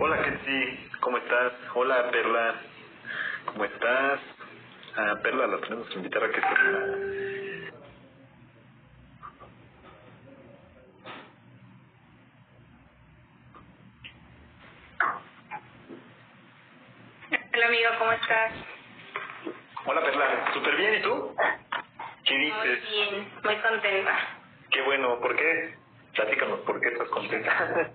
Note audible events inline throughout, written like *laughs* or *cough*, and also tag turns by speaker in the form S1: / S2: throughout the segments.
S1: Hola, Ketsi, ¿cómo estás? Hola, Perla, ¿cómo estás? A Perla la tenemos que invitar a que se...
S2: Hola amigo, ¿cómo estás?
S1: Hola, Perla, súper bien, ¿y tú? ¿Qué
S2: Muy
S1: dices?
S2: bien, muy contenta.
S1: Qué bueno, ¿por qué? Platícanos, ¿por qué estás contenta? *laughs*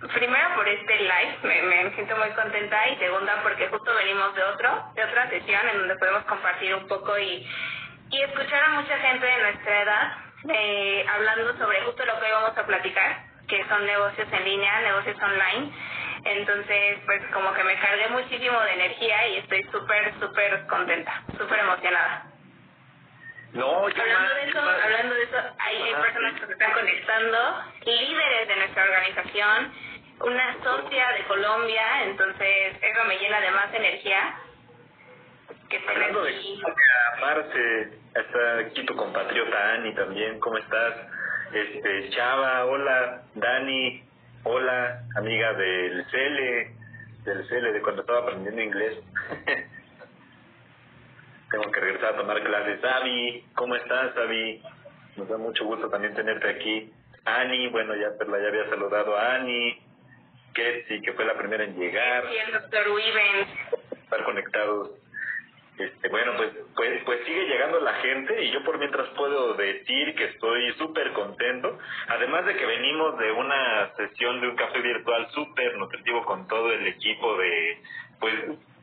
S2: Pues, primero por este live, me, me siento muy contenta y segunda porque justo venimos de otro, de otra sesión en donde podemos compartir un poco y, y escuchar a mucha gente de nuestra edad eh, hablando sobre justo lo que hoy vamos a platicar, que son negocios en línea, negocios online. Entonces, pues como que me cargué muchísimo de energía y estoy súper, súper contenta, súper emocionada.
S1: No, yo
S2: Hablando
S1: más,
S2: de eso,
S1: más.
S2: hablando de eso, hay, personas que se están conectando, líderes de nuestra organización, una socia de Colombia, entonces eso me llena de más energía que
S1: Hablando de
S2: aquí.
S1: a Marce, está aquí tu compatriota Ani también, ¿cómo estás? Este, Chava, hola, Dani, hola, amiga del Cele, del Cele, de cuando estaba aprendiendo inglés. *laughs* Tengo que regresar a tomar clases. Avi, ¿cómo estás, Avi? Nos da mucho gusto también tenerte aquí. Ani, bueno, ya Perla ya había saludado a Ani. Ketsi, que fue la primera en llegar
S2: Y el doctor
S1: estar conectados. Este, bueno, pues, pues, pues sigue llegando la gente y yo por mientras puedo decir que estoy súper contento. Además de que venimos de una sesión de un café virtual súper nutritivo con todo el equipo de, pues,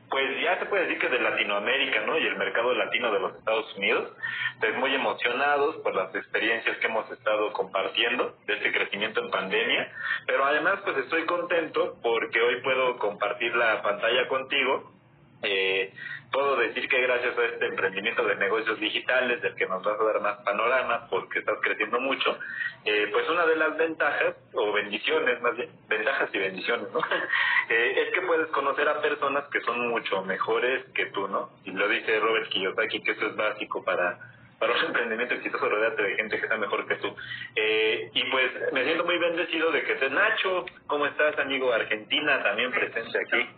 S1: pues ya se puede decir que de Latinoamérica, ¿no? Y el mercado latino de los Estados Unidos. Pues muy emocionados por las experiencias que hemos estado compartiendo de este crecimiento en pandemia. Pero además, pues estoy contento porque hoy puedo compartir la pantalla contigo eh, puedo decir que gracias a este emprendimiento de negocios digitales, del que nos vas a dar más panorama porque estás creciendo mucho, eh, pues una de las ventajas, o bendiciones más bien, ventajas y bendiciones, ¿no? *laughs* Eh, es que puedes conocer a personas que son mucho mejores que tú, ¿no? Y lo dice Robert Kiyosaki, que eso es básico para para un emprendimiento exitoso rodearte de gente que está mejor que tú. Eh, y pues me siento muy bendecido de que estés Nacho, ¿cómo estás amigo? Argentina también presente aquí.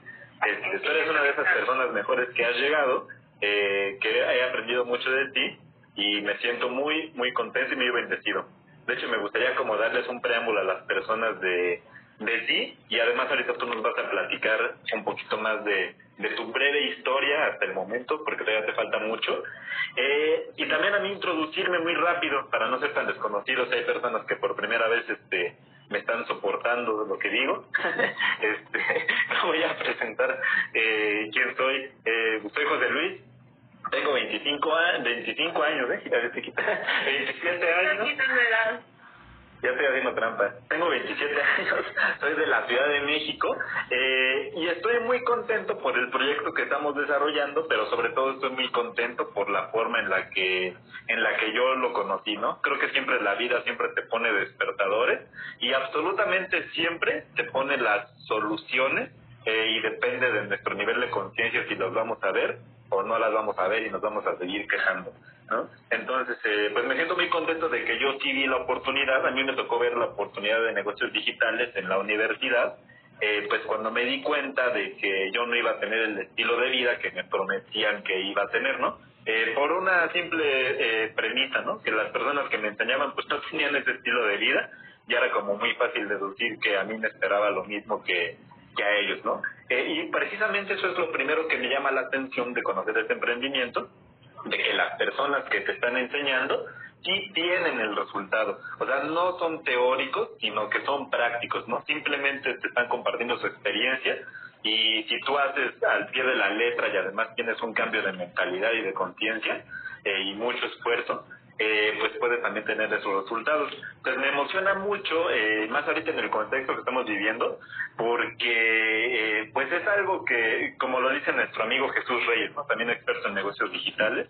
S1: Este, tú eres una de esas personas mejores que has llegado, eh, que he aprendido mucho de ti y me siento muy, muy contento y muy bendecido. De hecho, me gustaría como darles un preámbulo a las personas de, de ti y además ahorita tú nos vas a platicar un poquito más de, de tu breve historia hasta el momento, porque todavía te falta mucho. Eh, y también a mí introducirme muy rápido para no ser tan desconocidos. Hay personas que por primera vez este, me están soportando lo que digo. *laughs* este, *laughs* voy a presentar eh, quién soy. Eh, soy José Luis. Tengo 25, a- 25 años, ¿eh? Ya te quita. 27 años. Ya estoy haciendo trampa. Tengo 27 años, *laughs* soy de la Ciudad de México eh, y estoy muy contento por el proyecto que estamos desarrollando, pero sobre todo estoy muy contento por la forma en la que en la que yo lo conocí, ¿no? Creo que siempre la vida siempre te pone despertadores y absolutamente siempre te pone las soluciones eh, y depende de nuestro nivel de conciencia si los vamos a ver o no las vamos a ver y nos vamos a seguir quejando. ¿No? Entonces, eh, pues me siento muy contento de que yo sí vi la oportunidad, a mí me tocó ver la oportunidad de negocios digitales en la universidad, eh, pues cuando me di cuenta de que yo no iba a tener el estilo de vida que me prometían que iba a tener, ¿no? Eh, por una simple eh, premisa, ¿no? Que las personas que me enseñaban pues no tenían ese estilo de vida y era como muy fácil deducir que a mí me esperaba lo mismo que, que a ellos, ¿no? Eh, y precisamente eso es lo primero que me llama la atención de conocer este emprendimiento, de que las personas que te están enseñando sí tienen el resultado. O sea, no son teóricos, sino que son prácticos, ¿no? Simplemente te están compartiendo su experiencia y si tú haces al pie de la letra y además tienes un cambio de mentalidad y de conciencia eh, y mucho esfuerzo, eh, pues puedes también tener esos resultados. Entonces me emociona mucho, eh, más ahorita en el contexto que estamos viviendo, porque eh, pues es algo que, como lo dice nuestro amigo Jesús Reyes, ¿no? también experto en negocios digitales,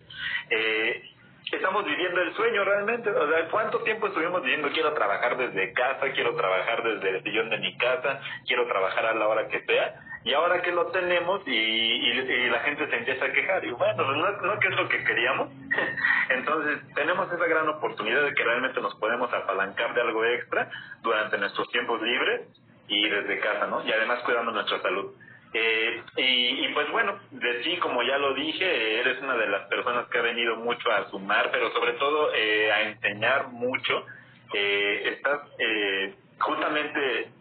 S1: eh, estamos viviendo el sueño realmente. O sea, ¿cuánto tiempo estuvimos diciendo quiero trabajar desde casa, quiero trabajar desde el sillón de mi casa, quiero trabajar a la hora que sea? Y ahora que lo tenemos y, y, la gente se empieza a quejar, y bueno, pues no, no que es lo que queríamos. *laughs* Entonces, tenemos esa gran oportunidad de que realmente nos podemos apalancar de algo extra durante nuestros tiempos libres y desde casa, ¿no? Y además cuidando nuestra salud. Eh, y, y, pues bueno, de ti, como ya lo dije, eres una de las personas que ha venido mucho a sumar, pero sobre todo eh, a enseñar mucho. Eh, estás eh, justamente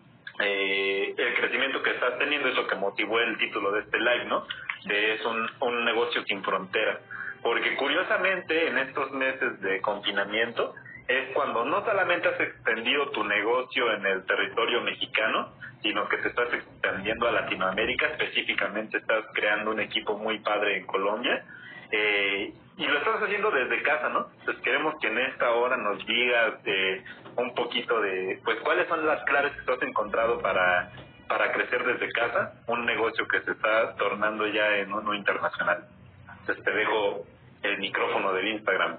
S1: eh, el crecimiento que estás teniendo es lo que motivó el título de este live, ¿no? De es un, un negocio sin frontera. Porque curiosamente en estos meses de confinamiento es cuando no solamente has extendido tu negocio en el territorio mexicano, sino que te estás extendiendo a Latinoamérica, específicamente estás creando un equipo muy padre en Colombia. Eh, y lo estás haciendo desde casa, ¿no? Entonces queremos que en esta hora nos digas eh, un poquito de, pues, cuáles son las claves que tú has encontrado para, para crecer desde casa, un negocio que se está tornando ya en uno internacional. Entonces te dejo el micrófono del Instagram.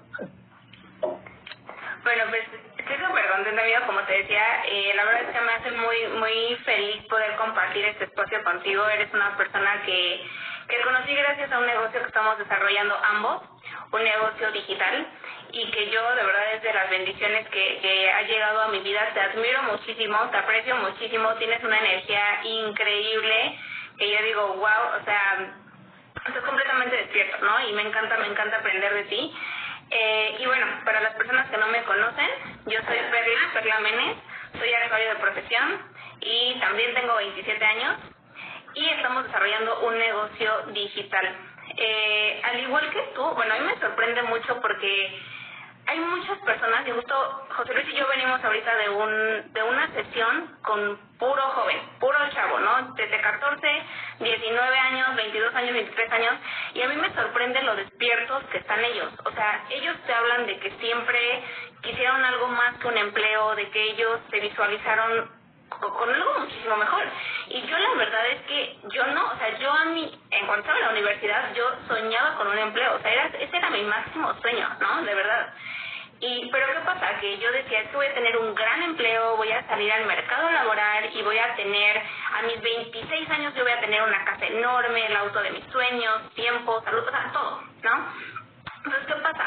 S2: Bueno, pues estoy súper contenta, amigo, como te decía, eh, la verdad es que me hace muy muy feliz poder compartir este espacio contigo. Eres una persona que, que conocí gracias a un negocio que estamos desarrollando ambos, un negocio digital, y que yo de verdad es de las bendiciones que, ha llegado a mi vida. Te admiro muchísimo, te aprecio muchísimo, tienes una energía increíble, que yo digo, wow, o sea, estás completamente despierto, ¿no? Y me encanta, me encanta aprender de ti. Eh, y bueno, para las personas que no me conocen, yo soy Perla, Perla Menes, soy actuario de profesión y también tengo 27 años y estamos desarrollando un negocio digital. Eh, al igual que tú, bueno, a mí me sorprende mucho porque hay muchas personas, y justo José Luis y yo venimos ahorita de un de una sesión con puro joven, puro chavo, ¿no? Desde 14, 19 años, 22 años, 23 años, y a mí me sorprende lo despiertos que están ellos. O sea, ellos te hablan de que siempre quisieron algo más que un empleo, de que ellos se visualizaron con algo muchísimo mejor. Y yo la verdad es que yo no, o sea, yo a mí, en cuanto estaba en la universidad, yo soñaba con un empleo, o sea, era, ese era mi máximo sueño, ¿no? De verdad. Y, pero ¿qué pasa? Que yo decía, es que voy a tener un gran empleo, voy a salir al mercado laboral y voy a tener, a mis 26 años yo voy a tener una casa enorme, el auto de mis sueños, tiempo, salud, o sea, todo, ¿no? Entonces, ¿qué pasa?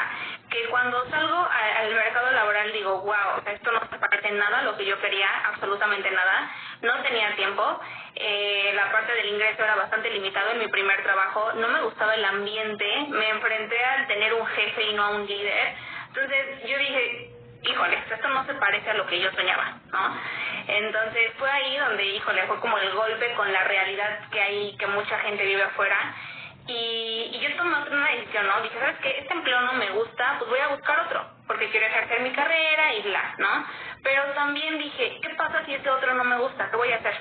S2: Que cuando salgo al mercado laboral digo, wow, esto no se parece en nada a lo que yo quería, absolutamente nada. No tenía tiempo, eh, la parte del ingreso era bastante limitado en mi primer trabajo, no me gustaba el ambiente, me enfrenté al tener un jefe y no a un líder. Entonces yo dije, híjole, esto no se parece a lo que yo soñaba, ¿no? Entonces fue ahí donde, híjole, fue como el golpe con la realidad que hay, que mucha gente vive afuera y, y yo tomé una decisión, ¿no? Dije, ¿sabes qué? Este empleo no me gusta, pues voy a buscar otro, porque quiero ejercer mi carrera y bla, ¿no? Pero también dije, ¿qué pasa si este otro no me gusta? ¿Qué voy a hacer?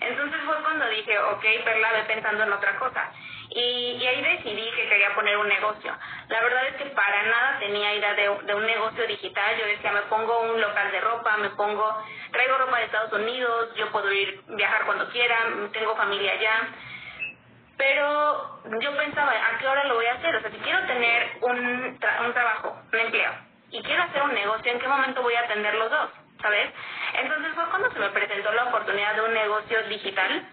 S2: Entonces fue cuando dije, ok, Perla, ve pensando en otra cosa. Y, y ahí decidí que quería poner un negocio. La verdad es que para nada tenía idea de, de un negocio digital. Yo decía, me pongo un local de ropa, me pongo, traigo ropa de Estados Unidos, yo puedo ir, viajar cuando quiera, tengo familia allá pero yo pensaba, ¿a qué hora lo voy a hacer? O sea, si quiero tener un, tra un trabajo, un empleo, y quiero hacer un negocio, ¿en qué momento voy a atender los dos? ¿Sabes? Entonces fue cuando se me presentó la oportunidad de un negocio digital.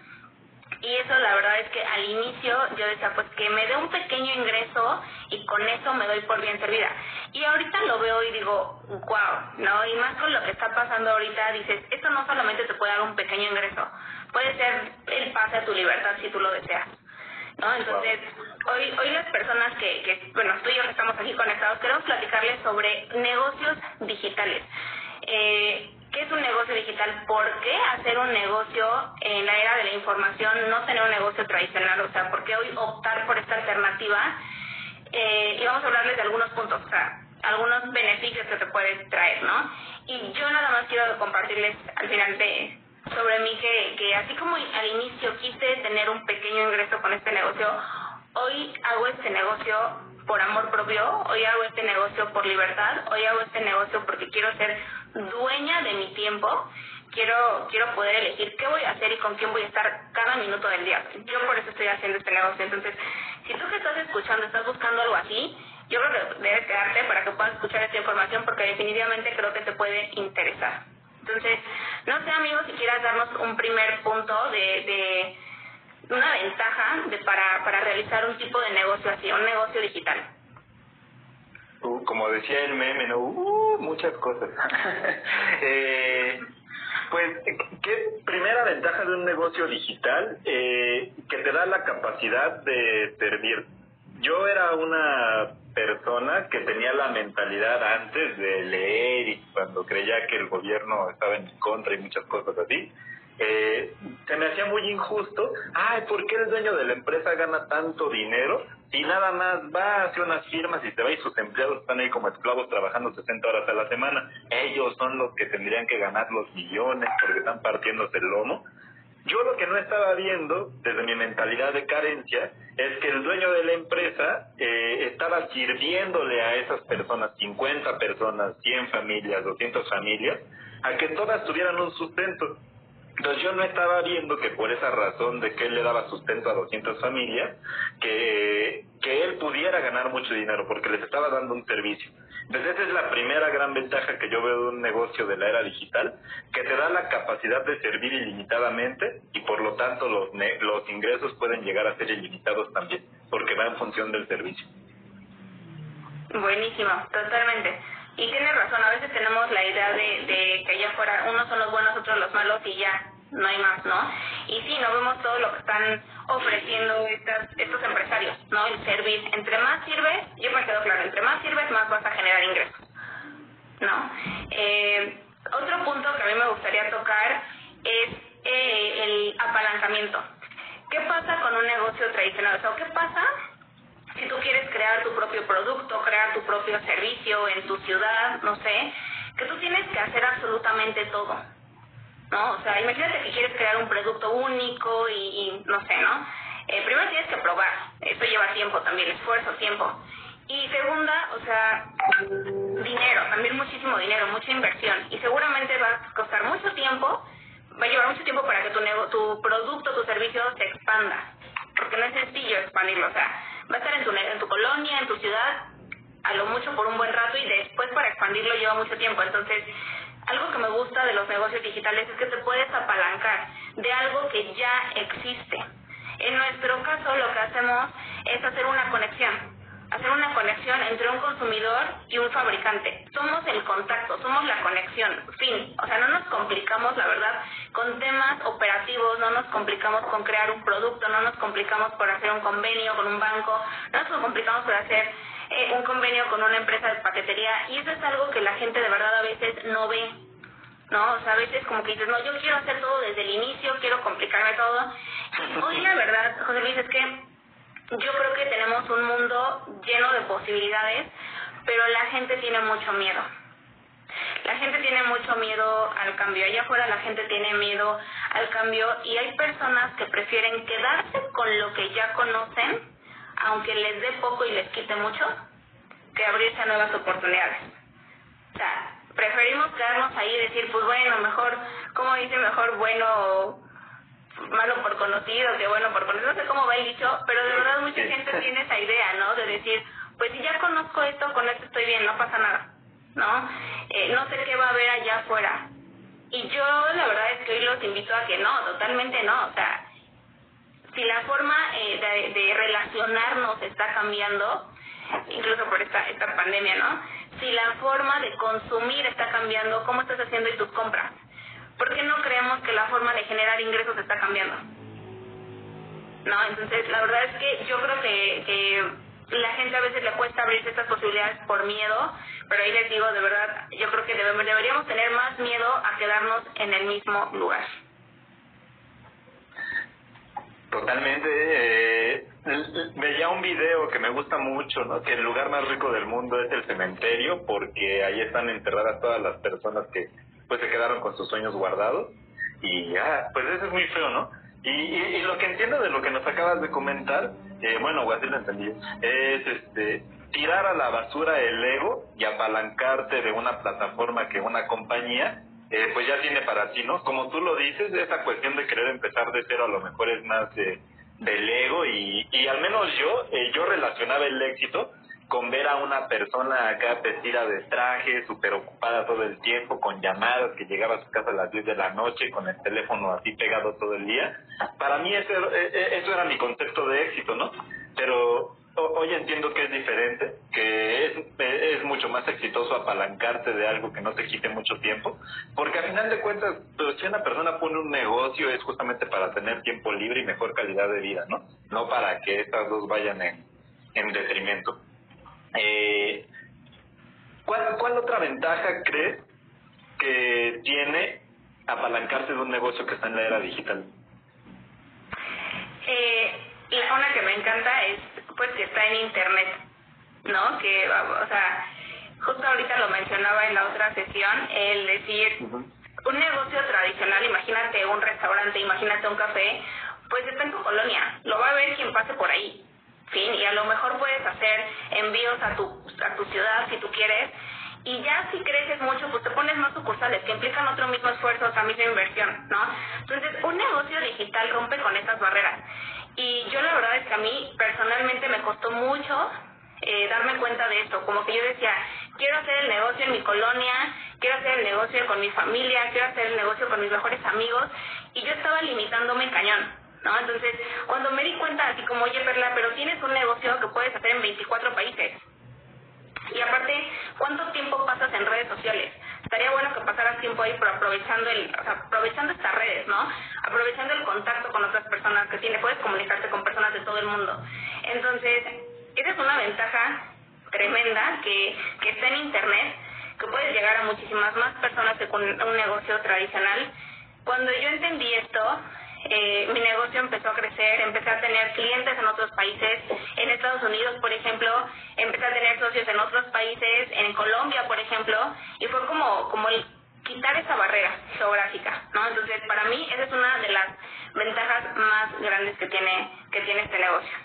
S2: Y eso la verdad es que al inicio yo decía, pues que me dé un pequeño ingreso y con eso me doy por bien servida. Y ahorita lo veo y digo, wow, ¿no? Y más con lo que está pasando ahorita, dices, esto no solamente te puede dar un pequeño ingreso, puede ser el pase a tu libertad si tú lo deseas. ¿No? Entonces, hoy, hoy las personas que, que, bueno, tú y yo que estamos aquí conectados, queremos platicarles sobre negocios digitales. Eh, ¿Qué es un negocio digital? ¿Por qué hacer un negocio en la era de la información, no tener un negocio tradicional? O sea, ¿por qué hoy optar por esta alternativa? Eh, y vamos a hablarles de algunos puntos, o sea, algunos beneficios que te puede traer, ¿no? Y yo nada más quiero compartirles al final de, sobre mí que, que así como al inicio quise tener un pequeño ingreso con este negocio, hoy hago este negocio por amor propio, hoy hago este negocio por libertad, hoy hago este negocio porque quiero ser dueña de mi tiempo, quiero quiero poder elegir qué voy a hacer y con quién voy a estar cada minuto del día. Yo por eso estoy haciendo este negocio. Entonces, si tú que estás escuchando estás buscando algo así, yo creo que debes quedarte para que puedas escuchar esta información porque definitivamente creo que te puede interesar. Entonces, no sé, amigos, si quieras darnos un primer punto de, de una ventaja de para, para realizar un tipo de negocio así, un negocio digital.
S1: Uh, como decía el meme, ¿no? Uh, muchas cosas. *laughs* eh, Pues, ¿qué primera ventaja de un negocio digital? Eh, que te da la capacidad de servir. Yo era una persona que tenía la mentalidad antes de leer y cuando creía que el gobierno estaba en contra y muchas cosas así, eh, se me hacía muy injusto. Ay, ¿por qué el dueño de la empresa gana tanto dinero y nada más va, hace unas firmas y se va y sus empleados están ahí como esclavos trabajando 60 horas a la semana? Ellos son los que tendrían que ganar los millones porque están partiéndose el lomo. Yo lo que no estaba viendo, desde mi mentalidad de carencia, es que el dueño de la empresa eh, estaba sirviéndole a esas personas, 50 personas, 100 familias, 200 familias, a que todas tuvieran un sustento. Entonces yo no estaba viendo que por esa razón de que él le daba sustento a 200 familias, que, que él pudiera ganar mucho dinero porque les estaba dando un servicio. Entonces esa es la primera gran ventaja que yo veo de un negocio de la era digital, que te da la capacidad de servir ilimitadamente y por lo tanto los, los ingresos pueden llegar a ser ilimitados también, porque va en función del servicio.
S2: Buenísimo, totalmente. Y tienes razón, a veces tenemos la idea de, de que allá afuera unos son los buenos, otros los malos y ya, no hay más, ¿no? Y sí, no vemos todo lo que están ofreciendo estas, estos empresarios, ¿no? El servir. Entre más sirves, yo me quedo claro, entre más sirves, más vas a generar ingresos, ¿no? Eh, otro punto que a mí me gustaría tocar es eh, el apalancamiento. ¿Qué pasa con un negocio tradicional? O sea, ¿qué pasa si tú quieres crear tu propio producto, crear tu propio servicio en tu ciudad, no sé, que tú tienes que hacer absolutamente todo. ¿No? O sea, imagínate que quieres crear un producto único y, no sé, ¿no? Eh, primero tienes que probar, eso lleva tiempo también, esfuerzo, tiempo. Y segunda, o sea, dinero, también muchísimo dinero, mucha inversión. Y seguramente va a costar mucho tiempo, va a llevar mucho tiempo para que tu, tu producto, tu servicio se expanda. Porque no es sencillo expandirlo, o sea, va a estar en tu, en tu colonia, en tu ciudad, a lo mucho por un buen rato y después para expandirlo lleva mucho tiempo. Entonces, algo que me gusta de los negocios digitales es que te puedes apalancar de algo que ya existe. En nuestro caso lo que hacemos es hacer una conexión hacer una conexión entre un consumidor y un fabricante. Somos el contacto, somos la conexión, fin. O sea, no nos complicamos, la verdad, con temas operativos, no nos complicamos con crear un producto, no nos complicamos por hacer un convenio con un banco, no nos complicamos por hacer eh, un convenio con una empresa de paquetería y eso es algo que la gente de verdad a veces no ve. ¿no? O sea, a veces como que dices, no, yo quiero hacer todo desde el inicio, quiero complicarme todo. Hoy la verdad, José Luis, es que yo creo que tenemos un mundo lleno de posibilidades, pero la gente tiene mucho miedo. La gente tiene mucho miedo al cambio. Allá afuera la gente tiene miedo al cambio y hay personas que prefieren quedarse con lo que ya conocen, aunque les dé poco y les quite mucho, que abrirse a nuevas oportunidades. O sea, preferimos quedarnos ahí y decir, pues bueno, mejor, como dice, mejor bueno malo por conocido que bueno por conocido, no sé cómo va el dicho, pero de verdad mucha gente *laughs* tiene esa idea, ¿no? De decir, pues si ya conozco esto, con esto estoy bien, no pasa nada, ¿no? Eh, no sé qué va a haber allá afuera. Y yo la verdad es que hoy los invito a que no, totalmente no, o sea, si la forma eh, de, relacionarnos está cambiando, incluso por esta, esta pandemia, ¿no? Si la forma de consumir está cambiando, ¿cómo estás haciendo y tus compras? ¿por qué no creemos que la forma de generar ingresos está cambiando? No, entonces la verdad es que yo creo que, que la gente a veces le cuesta abrirse estas posibilidades por miedo, pero ahí les digo, de verdad, yo creo que deberíamos tener más miedo a quedarnos en el mismo lugar.
S1: Totalmente. Eh, veía un video que me gusta mucho, ¿no? Que el lugar más rico del mundo es el cementerio porque ahí están enterradas todas las personas que pues se quedaron con sus sueños guardados y ya, pues eso es muy feo, ¿no? Y, y, lo que entiendo de lo que nos acabas de comentar, eh, bueno, así lo entendí, es este tirar a la basura el ego y apalancarte de una plataforma que una compañía eh, pues ya tiene para ti, ¿no? Como tú lo dices, esa cuestión de querer empezar de cero a lo mejor es más de, del ego y, y al menos yo, eh, yo relacionaba el éxito con ver a una persona acá vestida de traje, súper ocupada todo el tiempo, con llamadas, que llegaba a su casa a las 10 de la noche, con el teléfono así pegado todo el día. Para mí eso, e, e, eso era mi concepto de éxito, ¿no? Pero hoy entiendo que es diferente, que es, mucho más exitoso apalancarte de algo que no te quite mucho tiempo, porque al final de cuentas, pues, si una persona pone un negocio es justamente para tener tiempo libre y mejor calidad de vida, ¿no? No para que estas dos vayan en, en detrimento. Eh, ¿cuál, ¿Cuál otra ventaja crees que tiene apalancarse de un negocio que está en la era digital?
S2: Eh, una que me encanta es pues que está en internet, ¿no? Que, o sea, justo ahorita lo mencionaba en la otra sesión, el decir, un negocio tradicional, imagínate un restaurante, imagínate un café, pues está en tu colonia, lo va a ver quien pase por ahí, fin, y a lo mejor puedes hacer envíos a tu, a tu ciudad si tú quieres, y ya si creces mucho, pues te pones más sucursales que implican otro mismo esfuerzo, o sea, misma inversión, ¿no? Entonces, un negocio digital rompe con estas barreras. Y yo la verdad es que a mí personalmente me costó mucho eh, darme cuenta de esto, como que yo decía, quiero hacer el negocio en mi colonia, quiero hacer el negocio con mi familia, quiero hacer el negocio con mis mejores amigos, y yo estaba limitándome cañón, ¿no? Entonces, cuando me di cuenta, así como, oye, Perla, pero tienes un negocio que puedes hacer en 24 países, y aparte, ¿cuánto tiempo pasas en redes sociales? Estaría bueno que pasaras tiempo ahí, pero aprovechando el, o sea, aprovechando estas redes, ¿no? Aprovechando el contacto con otras personas que tienes, puedes comunicarte con personas de todo el mundo. Entonces, esa es una ventaja tremenda que, que está en internet, que puedes llegar a muchísimas más personas que con un negocio tradicional. Cuando yo entendí esto, eh, mi negocio empezó a crecer, empecé a tener clientes en otros países, en Estados Unidos, por ejemplo, empecé a tener socios en otros países, en Colombia, por ejemplo, y fue como, como el quitar esa barrera geográfica, ¿no? Entonces, para mí, esa es una de las ventajas más grandes que tiene, que tiene este negocio.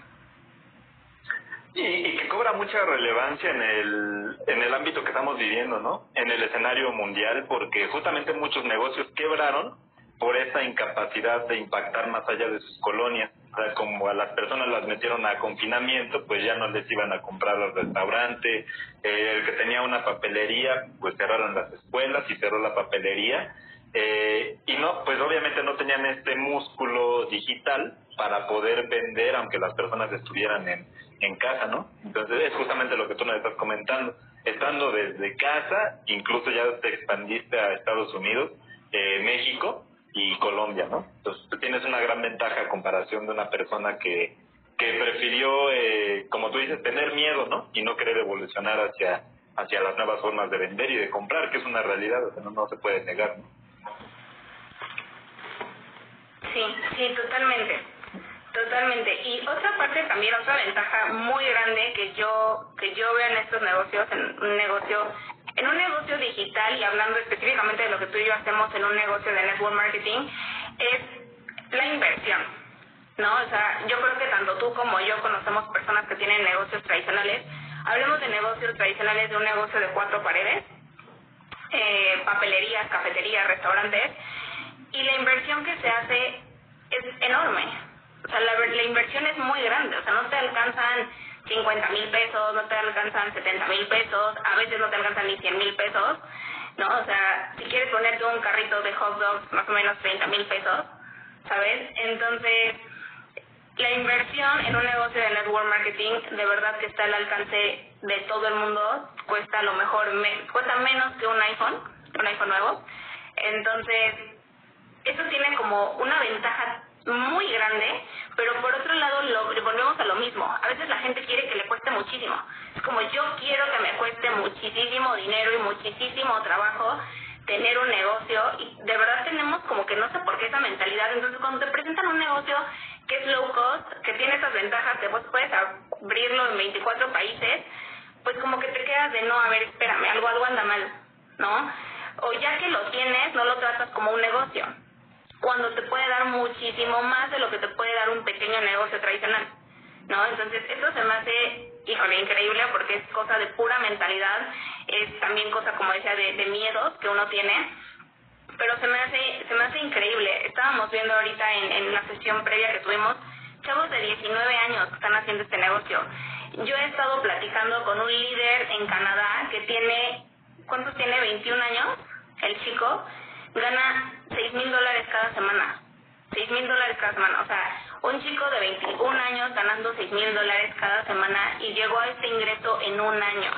S1: Y, y, que cobra mucha relevancia en el, en el ámbito que estamos viviendo, ¿no? En el escenario mundial, porque justamente muchos negocios quebraron por esa incapacidad de impactar más allá de sus colonias. O sea, como a las personas las metieron a confinamiento, pues ya no les iban a comprar al restaurante. Eh, el que tenía una papelería, pues cerraron las escuelas y cerró la papelería. Eh, y no, pues obviamente no tenían este músculo digital para poder vender aunque las personas estuvieran en, en casa, ¿no? Entonces es justamente lo que tú nos estás comentando. Estando desde casa, incluso ya te expandiste a Estados Unidos, eh, México, y Colombia, ¿no? Entonces tú tienes una gran ventaja a comparación de una persona que, que prefirió, eh, como tú dices, tener miedo, ¿no? Y no querer evolucionar hacia, hacia las nuevas formas de vender y de comprar, que es una realidad, no, no se puede negar, ¿no?
S2: Sí, sí, totalmente. Totalmente. Y otra parte también, otra ventaja muy grande que yo que yo veo en estos negocios, en un negocio en un negocio digital, y hablando específicamente de lo que tú y yo hacemos en un negocio de network marketing, es la inversión. ¿No? O sea, yo creo que tanto tú como yo conocemos personas que tienen negocios tradicionales. Hablemos de negocios tradicionales, de un negocio de cuatro paredes, eh, papelerías, cafeterías, restaurantes, y la inversión que se hace es enorme. O sea, la, la inversión es muy grande, o sea, no te alcanzan 50 mil pesos, no te alcanzan 70 mil pesos, a veces no te alcanzan ni 100 mil pesos, ¿no? O sea, si quieres ponerte un carrito de hot dogs, más o menos 30 mil pesos, ¿sabes? Entonces, la inversión en un negocio de network marketing de verdad que está al alcance de todo el mundo, cuesta a lo mejor, cuesta menos que un iPhone, un iPhone nuevo. Entonces, eso tiene como una ventaja muy grande, pero por otro lado lo, volvemos a lo mismo. A veces la gente quiere que le cueste muchísimo. Es como yo quiero que me cueste muchísimo dinero y muchísimo trabajo tener un negocio y de verdad tenemos como que no sé por qué esa mentalidad. Entonces cuando te presentan un negocio que es low cost, que tiene esas ventajas, que vos puedes abrirlo en 24 países, pues como que te quedas de no, a ver, espérame, algo, algo anda mal, ¿no? O ya que lo tienes, no lo tratas como un negocio cuando te puede dar muchísimo más de lo que te puede dar un pequeño negocio tradicional, ¿no? Entonces, eso se me hace, híjole, increíble porque es cosa de pura mentalidad, es también cosa, como decía, de, miedos que uno tiene, pero se me hace, se me hace increíble. Estábamos viendo ahorita en, en la sesión previa que tuvimos, chavos de 19 años que están haciendo este negocio. Yo he estado platicando con un líder en Canadá que tiene, ¿cuántos tiene? 21 años, el chico, gana 6 mil dólares cada semana. 6 mil dólares cada semana. O sea, un chico de 21 años ganando 6 mil dólares cada semana y llegó a este ingreso en un año.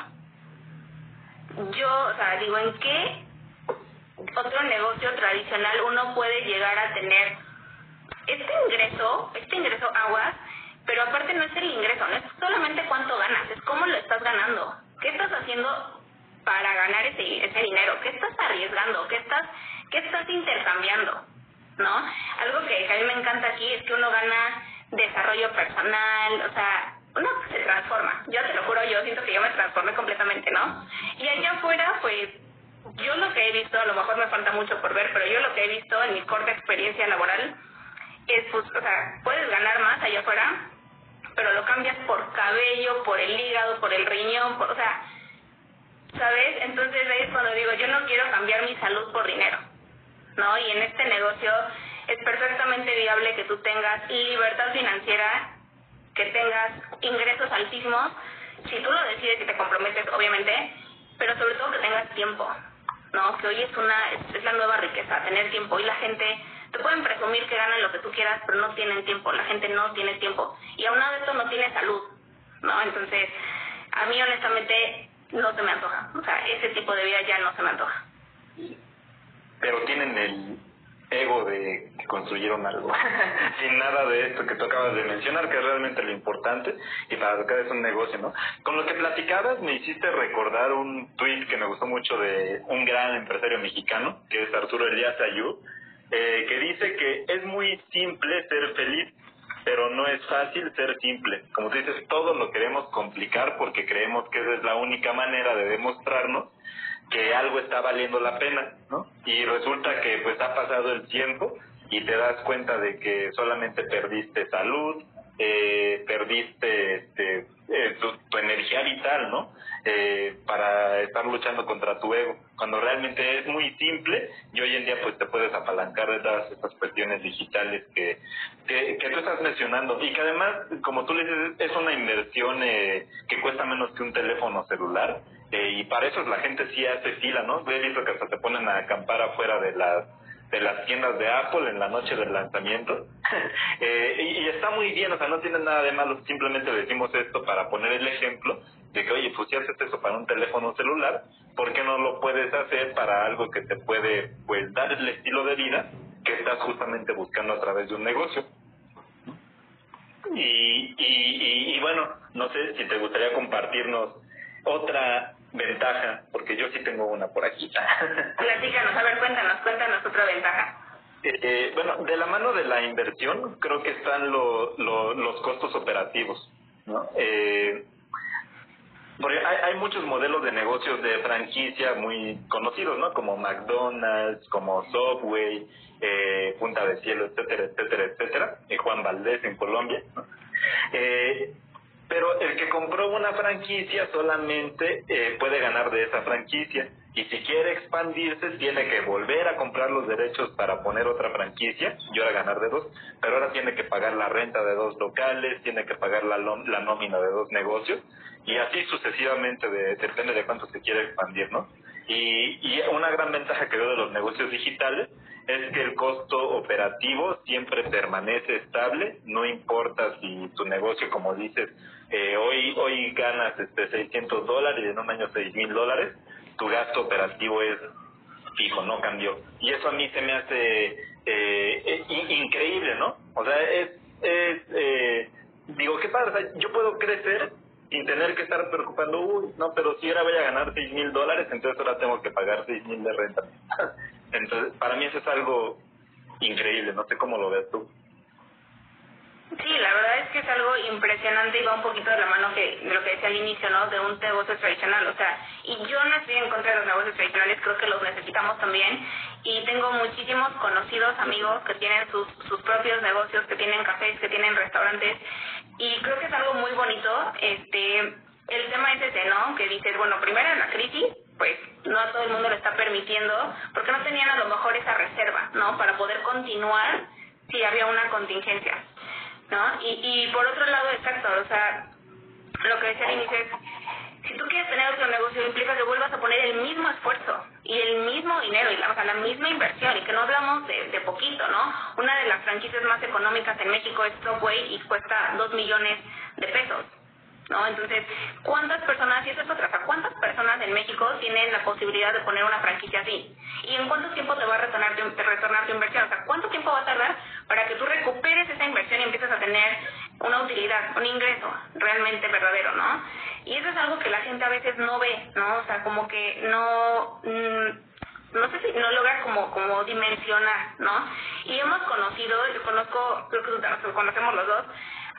S2: Yo, o sea, digo, ¿en qué otro negocio tradicional uno puede llegar a tener este ingreso, este ingreso aguas, pero aparte no es el ingreso, no es solamente cuánto ganas, es cómo lo estás ganando. ¿Qué estás haciendo para ganar ese, ese dinero? ¿Qué estás arriesgando? ¿Qué estás, qué estás intercambiando? ¿no? Algo que, a mí me encanta aquí es que uno gana desarrollo personal, o sea, uno se transforma. Yo te lo juro, yo siento que yo me transformé completamente, ¿no? Y allá afuera, pues, yo lo que he visto, a lo mejor me falta mucho por ver, pero yo lo que he visto en mi corta experiencia laboral es, pues, o sea, puedes ganar más allá afuera, pero lo cambias por cabello, por el hígado, por el riñón, por, o sea, ¿sabes? Entonces ahí es cuando digo, yo no quiero cambiar mi salud por dinero ¿no? Y en este negocio es perfectamente viable que tú tengas libertad financiera, que tengas ingresos altísimos, si tú lo decides y te comprometes, obviamente, pero sobre todo que tengas tiempo, ¿no? Que hoy es una es, la nueva riqueza, tener tiempo y la gente te pueden presumir que ganan lo que tú quieras, pero no tienen tiempo, la gente no tiene tiempo y aún de esto no tiene salud, ¿no? Entonces, a mí honestamente no se me antoja, o sea, ese tipo de vida ya no se me antoja
S1: pero tienen el ego de que construyeron algo, *laughs* sin nada de esto que tú acabas de mencionar, que es realmente lo importante, y para que es un negocio, ¿no? Con lo que platicabas me hiciste recordar un tweet que me gustó mucho de un gran empresario mexicano, que es Arturo Elías Ayú, eh, que dice que es muy simple ser feliz, pero no es fácil ser simple. Como tú dices, todo lo queremos complicar porque creemos que esa es la única manera de demostrarnos que algo está valiendo la pena, ¿no? Y resulta que pues ha pasado el tiempo y te das cuenta de que solamente perdiste salud, eh, perdiste este, eh, tu, energía vital, ¿no? Eh, para estar luchando contra tu ego, cuando realmente es muy simple y hoy en día pues te puedes apalancar de todas estas cuestiones digitales que, que, que tú estás mencionando y que además, como tú le dices, es una inversión que cuesta menos que un teléfono celular eh, y para eso la gente sí hace fila, ¿no? He visto que hasta se ponen a acampar afuera de las de las tiendas de Apple en la noche del lanzamiento. *laughs* eh, y, está muy bien, o sea, no tiene nada de malo, simplemente decimos esto para poner el ejemplo de que, oye, pues si haces eso para un teléfono celular, ¿por qué no lo puedes hacer para algo que te puede, pues, dar el estilo de vida que estás justamente buscando a través de un negocio? Y, y, y bueno, no sé si te gustaría compartirnos otra ventaja, porque yo sí tengo una por aquí. *laughs*
S2: Platícanos, a ver, cuéntanos, cuéntanos otra ventaja.
S1: Eh, eh, bueno, de la mano de la inversión creo que están lo, los costos operativos, ¿no? Eh, porque hay, hay muchos modelos de negocios de franquicia muy conocidos, ¿no? Como McDonald's, como Subway, eh, Punta de Cielo, etcétera, etcétera, etcétera, y Juan Valdés en Colombia, ¿no? Eh, pero el que compró una franquicia solamente eh, puede ganar de esa franquicia. Y si quiere expandirse tiene que volver a comprar los derechos para poner otra franquicia y ahora ganar de dos, pero ahora tiene que pagar la renta de dos locales, tiene que pagar la, la nómina de dos negocios. Y así sucesivamente de, depende de cuánto se quiere expandir, ¿no? Y, y una gran ventaja que veo de los negocios digitales es que el costo operativo siempre permanece estable, no importa si tu negocio, como dices, eh, hoy hoy ganas este 600 dólares y en un año 6 mil dólares, tu gasto operativo es fijo, no cambió. Y eso a mí se me hace eh, eh increíble, ¿no? O sea, es, es eh, digo, ¿qué pasa? yo puedo crecer sin tener que estar preocupando, uy, no, pero si ahora voy a ganar 6 mil dólares, entonces ahora tengo que pagar 6 mil de renta. *laughs* entonces, para mí eso es algo increíble, no sé cómo lo ves tú.
S2: Sí, la verdad es que es algo impresionante y va un poquito de la mano que, de lo que decía al inicio, ¿no? De un negocio tradicional, o sea, y yo no estoy en contra de los negocios tradicionales, creo que los necesitamos también y tengo muchísimos conocidos, amigos que tienen sus, sus propios negocios, que tienen cafés, que tienen restaurantes y creo que es algo muy bonito, este, el tema es ese, ¿no? Que dices, bueno, primero en la crisis, pues no a todo el mundo lo está permitiendo, porque no tenían a lo mejor esa reserva, ¿no? Para poder continuar si había una contingencia. ¿No? Y, y por otro lado, exacto, o sea, lo que decía al inicio es, si tú quieres tener otro negocio, implica que vuelvas a poner el mismo esfuerzo y el mismo dinero, y la, o sea, la misma inversión, y que no hablamos de, de poquito, ¿no? Una de las franquicias más económicas en México es Subway y cuesta 2 millones de pesos. ¿No? Entonces, ¿cuántas personas, y eso es otra, o cuántas personas en México tienen la posibilidad de poner una franquicia así? ¿Y en cuánto tiempo te va a retornar tu, retornar tu inversión? O sea, ¿cuánto tiempo va a tardar para que tú recuperes esa inversión y empieces a tener una utilidad, un ingreso realmente verdadero, ¿no? Y eso es algo que la gente a veces no ve, ¿no? O sea, como que no... Mm, no sé si no logra como como dimensionar, ¿no? Y hemos conocido, yo conozco, creo que conocemos los dos,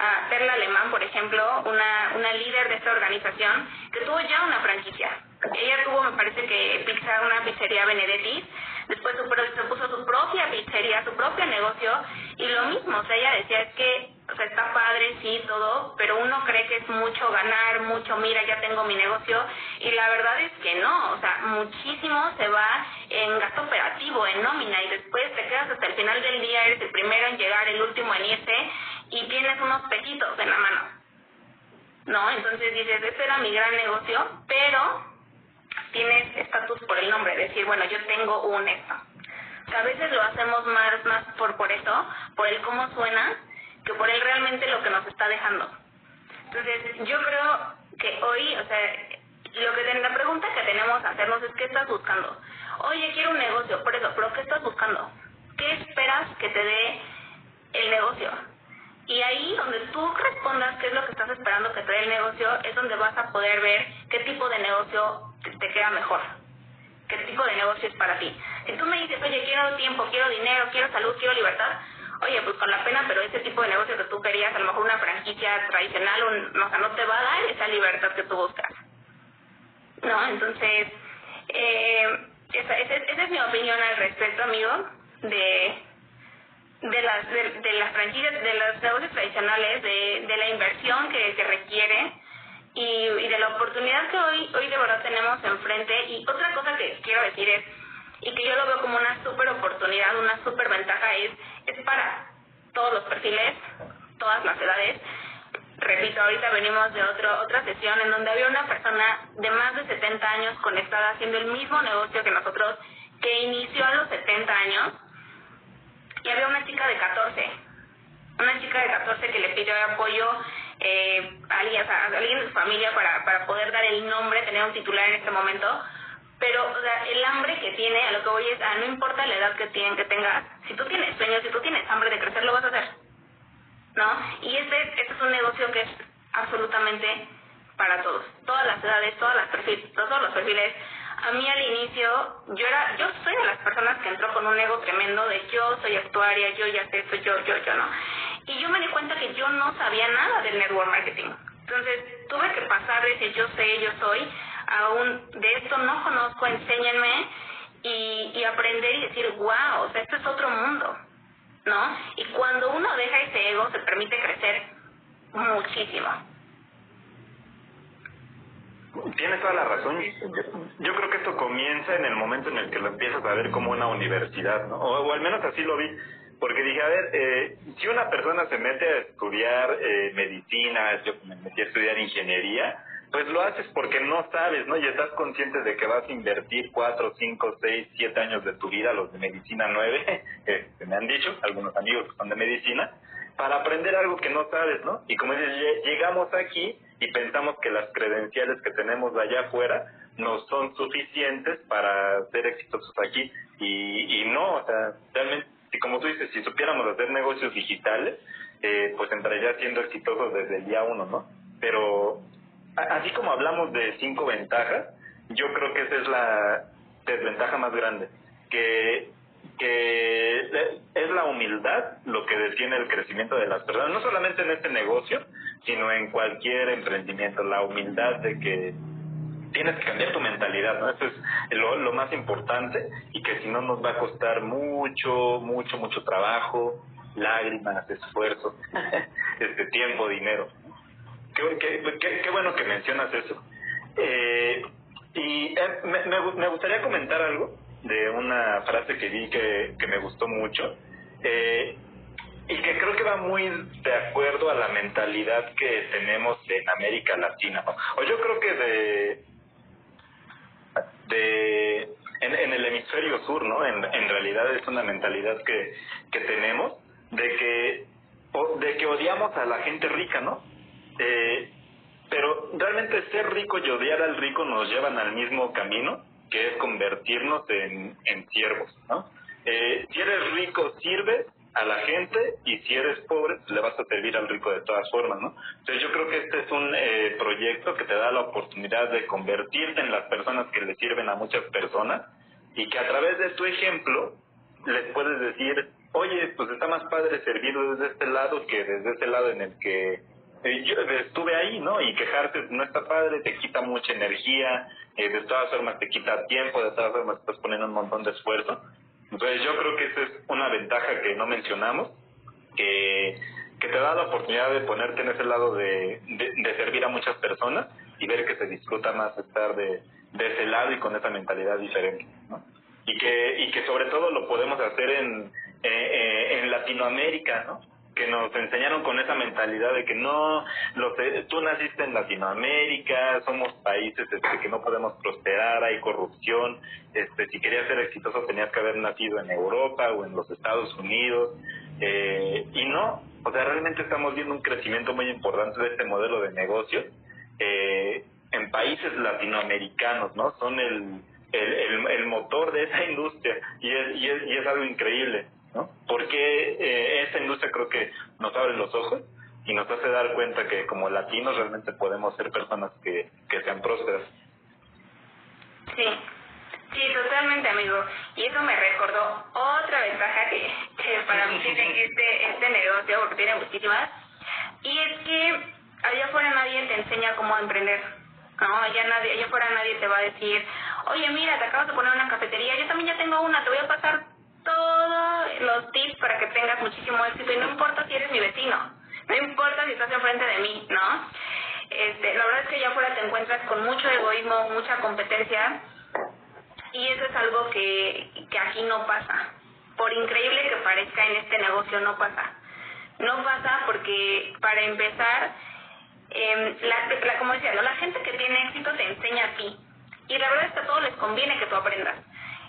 S2: a Perla Alemán, por ejemplo, una, una líder de esta organización, que tuvo ya una franquicia. Ella tuvo, me parece que, pizza, una pizzería Benedetti, después se puso su propia pizzería, su propio negocio, y lo mismo, o sea, ella decía, es que, o sea, está padre, sí, todo, pero uno cree que es mucho ganar, mucho, mira, ya tengo mi negocio, y la verdad es que no, o sea, muchísimo se va en gasto operativo, en nómina, y después te quedas hasta el final del día, eres el primero en llegar, el último en irse, y tienes unos pesitos en la mano. ¿No? Entonces dices, ese era mi gran negocio, pero tienes estatus por el nombre, decir, bueno, yo tengo un esto. a veces lo hacemos más, más por, por eso, por el cómo suena, que por el realmente lo que nos está dejando. Entonces, yo creo que hoy, o sea, lo que la pregunta que tenemos que hacernos es qué estás buscando. Oye, quiero un negocio, por eso, pero ¿qué estás buscando? ¿Qué esperas que te dé el negocio? Y ahí donde tú respondas qué es lo que estás esperando que te dé el negocio, es donde vas a poder ver qué tipo de negocio te, queda mejor, qué tipo de negocio es para ti. Si tú me dices, oye, quiero tiempo, quiero dinero, quiero salud, quiero libertad, oye, pues con la pena, pero ese tipo de negocio que tú querías, a lo mejor una franquicia tradicional, un, o sea, no te va a dar esa libertad que tú buscas. ¿No? Entonces, eh, esa, es mi opinión al respecto, amigo, de de las de, las franquicias de los negocios tradicionales de, de la inversión que, se requiere y, de la oportunidad que hoy hoy de verdad tenemos enfrente y otra cosa que quiero decir es y que yo lo veo como una super oportunidad una super ventaja es es para todos los perfiles todas las edades. Repito ahorita venimos de otro otra sesión en donde había una persona de más de 70 años conectada haciendo el mismo negocio que nosotros que inició a los 70 años y había una chica de 14, una chica de 14 que le pidió apoyo eh, alguien, a alguien de su familia para, para poder dar el nombre, tener un titular en este momento, pero o sea, el hambre que tiene, a lo que voy es, a no importa la edad que, tienen, que tengas, si tú tienes sueños, si tú tienes hambre de crecer, lo vas a hacer, ¿no? Y este, este es un negocio que es absolutamente para todos, todas las edades, todas las perfiles, todos los perfiles, a mí al inicio, yo era, yo soy de las personas que entró con un ego tremendo de yo soy actuaria, yo ya sé esto, yo, yo, yo no. Y yo me di cuenta que yo no sabía nada del network marketing. Entonces tuve que pasar de ese yo sé, yo soy, a un de esto no conozco, enséñenme y, y aprender y decir, wow, o sea, esto es otro mundo, ¿no? Y cuando uno deja ese ego, se permite crecer muchísimo.
S1: Tienes toda la razón. Yo, creo que esto comienza en el momento en el que lo empiezas a ver como una universidad, ¿no? O, al menos así lo vi. Porque dije, a ver, eh, si una persona se mete a estudiar eh, medicina, yo me metí a estudiar ingeniería, pues lo haces porque no sabes, ¿no? Y estás consciente de que vas a invertir cuatro, cinco, seis, siete años de tu vida, los de medicina nueve, *laughs* que me han dicho, algunos amigos que son de medicina, para aprender algo que no sabes, ¿no? Y como dices, llegamos aquí y pensamos que las credenciales que tenemos allá afuera no son suficientes para ser exitosos aquí y, y no, o sea, realmente, como tú dices, si supiéramos hacer negocios digitales, eh, pues entraría siendo exitosos desde el día uno, ¿no? Pero así como hablamos de cinco ventajas, yo creo que esa es la desventaja más grande, que que es la humildad lo que detiene el crecimiento de las personas, no solamente en este negocio, sino en cualquier emprendimiento, la humildad de que tienes que cambiar tu mentalidad, ¿no? Eso es lo, lo más importante y que si no nos va a costar mucho, mucho, mucho trabajo, lágrimas, esfuerzo, *laughs* este tiempo, dinero. Qué, qué, qué, bueno que mencionas eso. Eh, y eh, me, me gustaría comentar algo de una frase que vi que, que me gustó mucho eh, y que creo que va muy de acuerdo a la mentalidad que tenemos en América Latina. O yo creo que de, de en, el hemisferio sur, ¿no? En, en realidad es una mentalidad que, que tenemos de que de que odiamos a la gente rica, ¿no? Eh, pero realmente ser rico y odiar al rico nos llevan al mismo camino, que es convertirnos en, en siervos, ¿no? Eh, si eres rico, sirve a la gente y si eres pobre, pues le vas a servir al rico de todas formas, ¿no? Entonces yo creo que este es un eh, proyecto que te da la oportunidad de convertirte en las personas que le sirven a muchas personas y que a través de tu ejemplo les puedes decir, oye, pues está más padre servir desde este lado que desde ese lado en el que eh, yo estuve ahí, ¿no? Y quejarte no está padre, te quita mucha energía, eh, de todas formas te quita tiempo, de todas formas estás poniendo un montón de esfuerzo. Entonces yo creo que esa es una ventaja que no mencionamos, que, que te da la oportunidad de ponerte en ese lado de, de, servir a muchas personas y ver que se disfruta más estar de, ese lado y con esa mentalidad diferente, ¿no? Y que, y que sobre todo lo podemos hacer en, eh, eh, en Latinoamérica, ¿no? Que nos enseñaron con esa mentalidad de que no, lo, tú naciste en Latinoamérica, somos países este, que no podemos prosperar, hay corrupción, este, si querías ser exitoso tenías que haber nacido en Europa o en los Estados Unidos, eh, y no, o sea, realmente estamos viendo un crecimiento muy importante de este modelo de negocio eh, en países latinoamericanos, ¿no? Son el, el, el, motor de esa industria y es, y es, y es algo increíble. ¿no? Porque eh, esta industria creo que nos abre los ojos y nos hace dar cuenta que como latinos realmente podemos ser personas que, que sean prósperas.
S2: Sí, sí, totalmente, amigo. Y eso me recordó otra ventaja que, para mí tiene este, este negocio, porque tiene muchísimas, y es que allá afuera nadie te enseña cómo emprender. No, allá, nadie, allá afuera nadie te va a decir, oye, mira, te acabas de poner una cafetería, yo también ya tengo una, te voy a pasar todos los tips para que tengas muchísimo éxito y no importa si eres mi vecino, no importa si estás enfrente de mí, ¿no? Este, la verdad es que allá afuera te encuentras con mucho egoísmo, mucha competencia y eso es algo que, que aquí no pasa. Por increíble que parezca en este negocio, no pasa. No pasa porque, para empezar, eh, la, la, como decía, la gente que tiene éxito te enseña a ti. Y la verdad es que a todos les conviene que tú aprendas.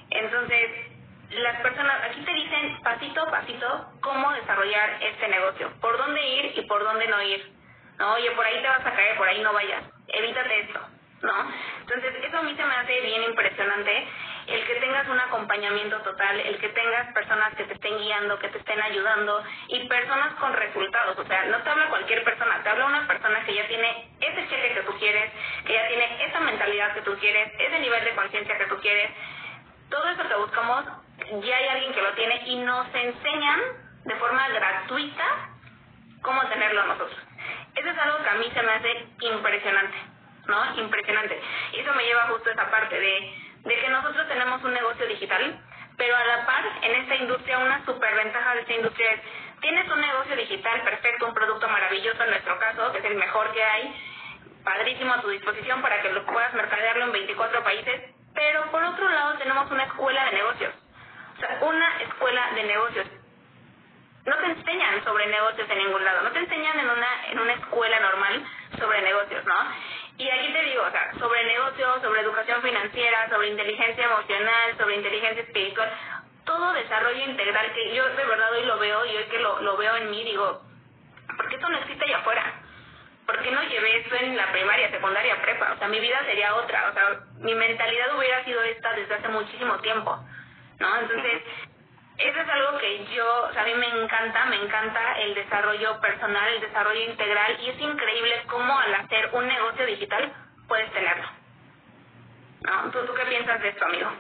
S2: Entonces, las personas aquí te dicen pasito a pasito cómo desarrollar este negocio, por dónde ir y por dónde no ir. No, oye, por ahí te vas a caer, por ahí no vayas, evítate esto, ¿no? Entonces, eso a mí se me hace bien impresionante, el que tengas un acompañamiento total, el que tengas personas que te estén guiando, que te estén ayudando y personas con resultados, o sea, no te habla cualquier persona, te habla una persona que ya tiene ese cheque que tú quieres, que ya tiene esa mentalidad que tú quieres, ese nivel de conciencia que tú quieres. Todo eso que buscamos ya hay alguien que lo tiene y nos enseñan de forma gratuita cómo tenerlo nosotros. Eso es algo que a mí se me hace impresionante, ¿no? Impresionante. Y eso me lleva justo a esa parte de, de que nosotros tenemos un negocio digital, pero a la par, en esta industria, una superventaja de esta industria es, tienes un negocio digital perfecto, un producto maravilloso en nuestro caso, que es el mejor que hay, padrísimo a tu disposición para que lo puedas mercadearlo en 24 países, pero por otro lado tenemos una escuela de negocios una escuela de negocios. No te enseñan sobre negocios en ningún lado, no te enseñan en una, en una escuela normal sobre negocios, ¿no? Y aquí te digo, o sea, sobre negocios, sobre educación financiera, sobre inteligencia emocional, sobre inteligencia espiritual, todo desarrollo integral que yo de verdad hoy lo veo y hoy que lo, lo veo en mí digo, ¿por qué esto no existe allá afuera? ¿Por qué no llevé esto en la primaria, secundaria, prepa? O sea, mi vida sería otra, o sea, mi mentalidad hubiera sido esta desde hace muchísimo tiempo. ¿No? Entonces, eso es algo que yo, a mí me encanta, me encanta el desarrollo personal, el desarrollo integral y es increíble cómo al hacer un negocio digital puedes tenerlo. ¿No? ¿Tú, tú qué piensas de esto, amigo?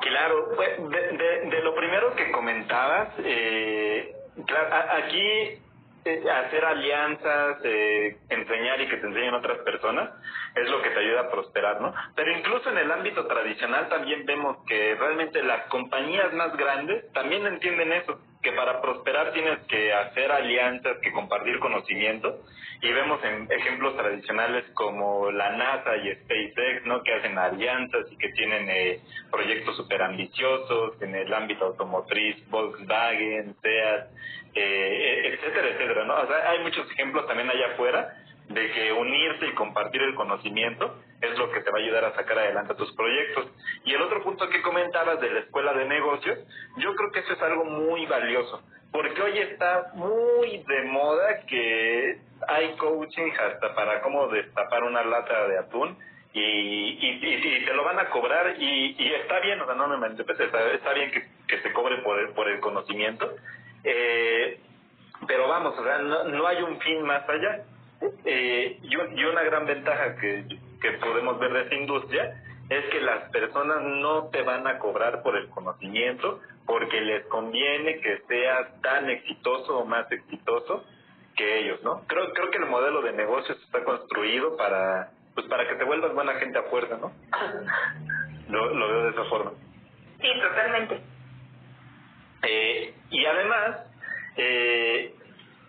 S1: Claro, pues de, de, de lo primero que comentabas, eh, aquí eh, hacer alianzas, eh, enseñar y que te enseñen otras personas, es lo que te ayuda a prosperar, ¿no? Pero incluso en el ámbito tradicional también vemos que realmente las compañías más grandes también entienden eso, que para prosperar tienes que hacer alianzas, que compartir conocimiento, y vemos en ejemplos tradicionales como la NASA y SpaceX, ¿no? Que hacen alianzas y que tienen eh, proyectos súper ambiciosos en el ámbito automotriz, Volkswagen, SEAT, eh, etcétera, etcétera, ¿no? O sea, hay muchos ejemplos también allá afuera de que unirse y compartir el conocimiento es lo que te va a ayudar a sacar adelante tus proyectos. Y el otro punto que comentabas de la escuela de negocios, yo creo que eso es algo muy valioso, porque hoy está muy de moda que hay coaching hasta para cómo destapar una lata de atún y, y, te lo van a cobrar y, y está bien, o sea, no me está, está bien que, que se cobre por el, por el conocimiento, eh, pero vamos, o sea, no, no hay un fin más allá. Eh, y, y una gran ventaja que, que podemos ver de esta industria es que las personas no te van a cobrar por el conocimiento porque les conviene que seas tan exitoso o más exitoso que ellos, ¿no? Creo creo que el modelo de negocios está construido para pues para que te vuelvas buena gente a fuerza, ¿no? *laughs* lo, lo veo de esa forma.
S2: Sí, totalmente.
S1: Eh, y además, eh,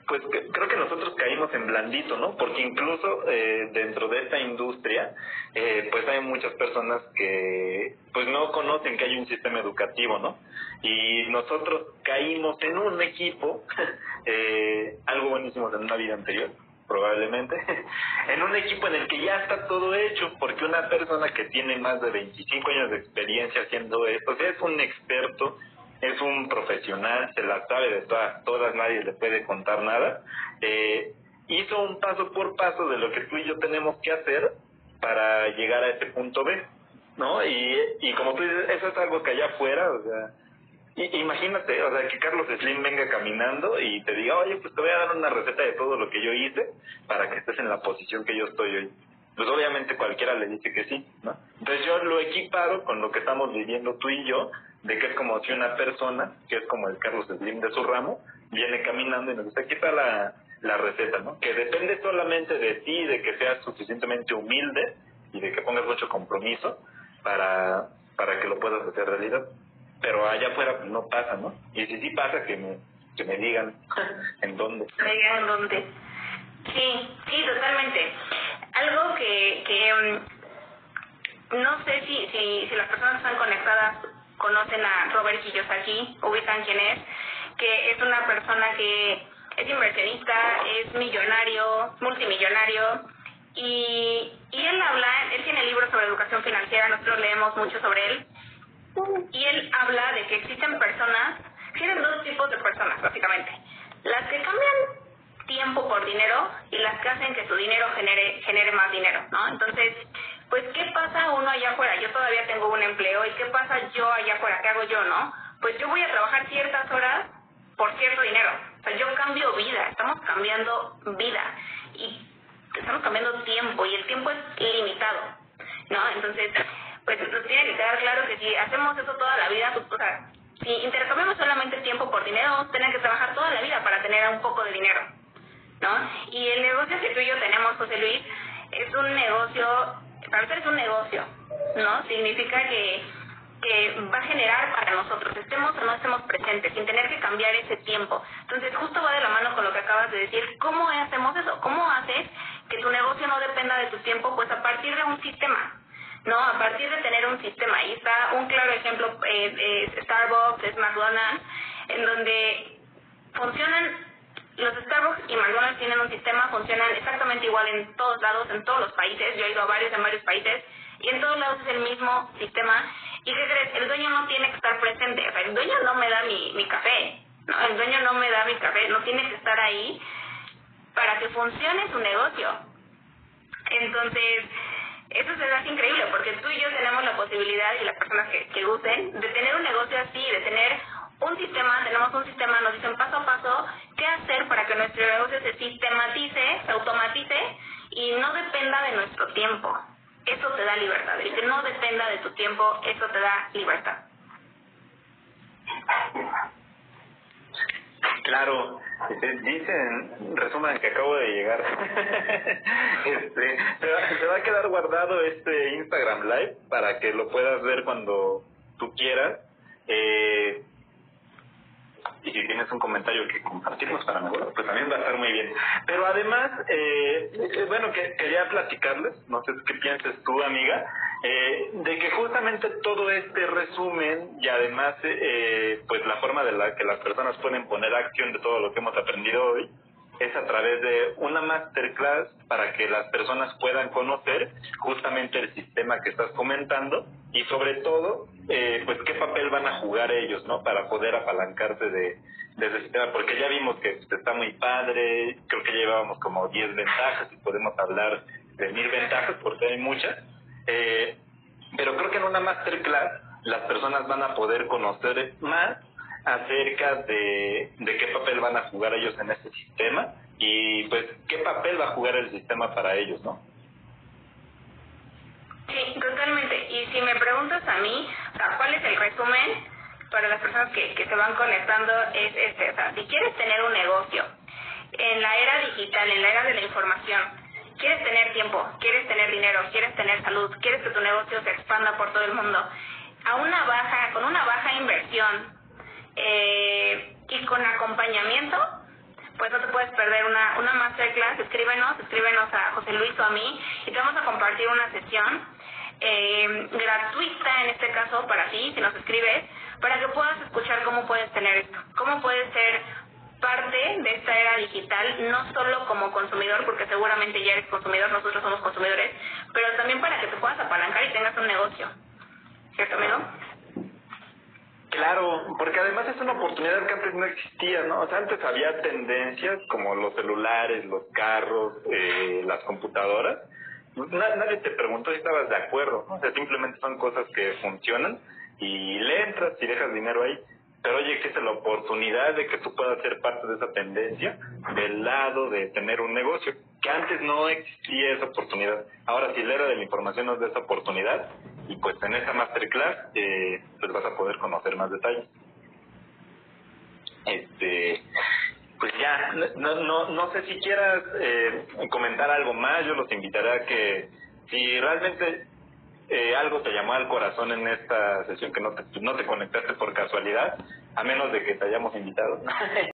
S1: pues creo que nosotros caímos en blandito, ¿no? Porque incluso eh, dentro de esta industria, eh, pues hay muchas personas que pues no conocen que hay un sistema educativo, ¿no? Y nosotros caímos en un equipo, *laughs* eh, algo buenísimo en una vida anterior, probablemente, *laughs* en un equipo en el que ya está todo hecho, porque una persona que tiene más de 25 años de experiencia haciendo esto, o sea, es un experto es un profesional, se la sabe de todas, todas nadie le puede contar nada. Eh, hizo un paso por paso de lo que tú y yo tenemos que hacer para llegar a ese punto B, ¿no? Y, y como tú dices, eso es algo que allá afuera, o sea, imagínate, o sea, que Carlos Slim venga caminando y te diga, oye, pues te voy a dar una receta de todo lo que yo hice para que estés en la posición que yo estoy hoy. Pues obviamente cualquiera le dice que sí, ¿no? Entonces yo lo he equipado con lo que estamos viviendo tú y yo, de que es como si una persona, que es como el Carlos Slim de su ramo, viene caminando y nos dice, aquí está la, la receta, ¿no? Que depende solamente de ti, de que seas suficientemente humilde y de que pongas mucho compromiso para, para que lo puedas hacer realidad. Pero allá afuera pues, no pasa, ¿no? Y si sí pasa, que me, que me digan *laughs* en dónde.
S2: Me digan en dónde. Sí, sí, totalmente. Algo que, que mm, no sé si, si, si las personas están conectadas conocen a Robert Kiyosaki, ubican quién es, que es una persona que es inversionista, es millonario, multimillonario, y, y él habla, él tiene libros sobre educación financiera, nosotros leemos mucho sobre él, y él habla de que existen personas, tienen dos tipos de personas, básicamente. Las que cambian tiempo por dinero y las que hacen que su dinero genere, genere más dinero, ¿no? Entonces, pues ¿qué pasa uno allá afuera? Yo todavía tengo un empleo y ¿qué pasa yo allá afuera? ¿Qué hago yo, no? Pues yo voy a trabajar ciertas horas por cierto dinero. O sea, yo cambio vida, estamos cambiando vida y estamos cambiando tiempo y el tiempo es limitado, ¿no? Entonces, pues nos tiene que quedar claro que si hacemos eso toda la vida, pues, o sea, si intercambiamos solamente tiempo por dinero, vamos a tener que trabajar toda la vida para tener un poco de dinero, ¿no? Y el negocio que tú y yo tenemos, José Luis, es un negocio es un negocio, ¿no? Significa que, que va a generar para nosotros, estemos o no estemos presentes, sin tener que cambiar ese tiempo. Entonces, justo va de la mano con lo que acabas de decir. ¿Cómo hacemos eso? ¿Cómo haces que tu negocio no dependa de tu tiempo? Pues a partir de un sistema. ¿no? A partir de tener un sistema. Ahí está un claro ejemplo, eh, es Starbucks, es McDonald's, en donde funcionan los Starbucks y McDonald's tienen un sistema, funcionan exactamente igual en todos lados, en todos los países. Yo he ido a varios en varios países y en todos lados es el mismo sistema. ¿Y qué crees? El dueño no tiene que estar presente. O sea, el dueño no me da mi, mi café. ¿no? El dueño no me da mi café. No tiene que estar ahí para que funcione su negocio. Entonces, eso se hace increíble porque tú y yo tenemos la posibilidad y las personas que, que usen de tener un negocio así, de tener un sistema, tenemos un sistema, nos dicen paso a paso qué hacer para que nuestro negocio se sistematice, se automatice y no dependa de nuestro tiempo. Eso te da libertad. El que no dependa de tu tiempo, eso te da libertad.
S1: Claro, dicen, resumen que acabo de llegar. *laughs* este, se va a quedar guardado este Instagram Live para que lo puedas ver cuando tú quieras. Eh, y si tienes un comentario que compartirnos para mejor, pues también va a estar muy bien. Pero además, eh, eh, bueno, que quería platicarles, no sé qué pienses tú, amiga, Eh, de que justamente todo este resumen y además eh, pues la forma de la que las personas pueden poner acción de todo lo que hemos aprendido hoy es a través de una masterclass para que las personas puedan conocer justamente el sistema que estás comentando y sobre todo eh, pues qué papel van a jugar ellos no para poder apalancarse de, de ese sistema porque ya vimos que está muy padre creo que llevábamos como 10 ventajas y podemos hablar de mil ventajas porque hay muchas eh, pero creo que en una masterclass las personas van a poder conocer más acerca de, de qué papel van a jugar ellos en este sistema y pues qué papel va a jugar el sistema para ellos, ¿no?
S2: Sí, totalmente. Y si me preguntas a mí, o sea, ¿cuál es el resumen para las personas que, que se van conectando? Es este, o sea, si quieres tener un negocio en la era digital, en la era de la información, quieres tener tiempo, quieres tener dinero, quieres tener salud, quieres que tu negocio se expanda por todo el mundo, a una baja, con una baja inversión eh, y con acompañamiento, pues no te puedes perder una, una masterclass, escríbenos, escríbenos a José Luis o a mí y te vamos a compartir una sesión eh, gratuita en este caso para ti, si nos escribes, para que puedas escuchar cómo puedes tener esto, cómo puedes ser parte de esta era digital, no solo como consumidor, porque seguramente ya eres consumidor, nosotros somos consumidores, pero también para que te puedas apalancar y tengas un negocio. ¿Cierto, amigo?
S1: Claro, porque además es una oportunidad que antes no existía, ¿no? O sea, antes había tendencias como los celulares, los carros, eh, las computadoras. nadie te preguntó si estabas de acuerdo, ¿no? O sea, simplemente son cosas que funcionan y le entras y dejas dinero ahí pero oye, existe la oportunidad de que tú puedas ser parte de esa tendencia del lado de tener un negocio, que antes no existía esa oportunidad. Ahora sí, la era de la información nos da esa oportunidad y pues en esta masterclass eh, pues vas a poder conocer más detalles. Este, pues ya, no, no, no sé si quieras eh, comentar algo más, yo los invitaré a que si realmente eh, algo te llamó al corazón en esta sesión que no te, no te conectaste por casualidad, a menos de que te hayamos invitado. *laughs*